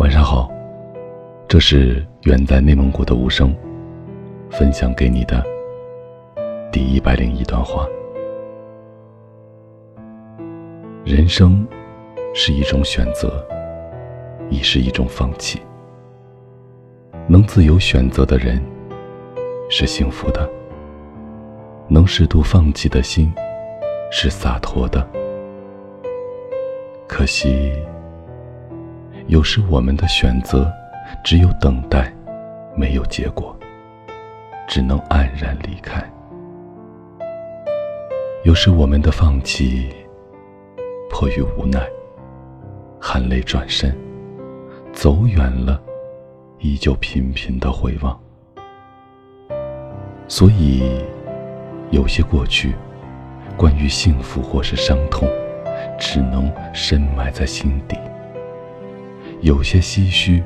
晚上好，这是远在内蒙古的无声，分享给你的第一百零一段话。人生是一种选择，亦是一种放弃。能自由选择的人是幸福的，能适度放弃的心是洒脱的。可惜。有时我们的选择只有等待，没有结果，只能黯然离开。有时我们的放弃迫于无奈，含泪转身，走远了，依旧频频的回望。所以，有些过去，关于幸福或是伤痛，只能深埋在心底。有些唏嘘，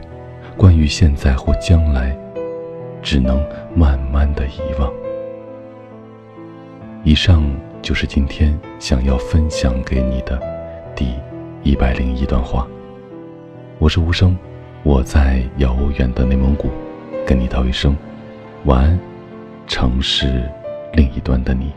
关于现在或将来，只能慢慢的遗忘。以上就是今天想要分享给你的第一百零一段话。我是无声，我在遥远的内蒙古，跟你道一声晚安，城市另一端的你。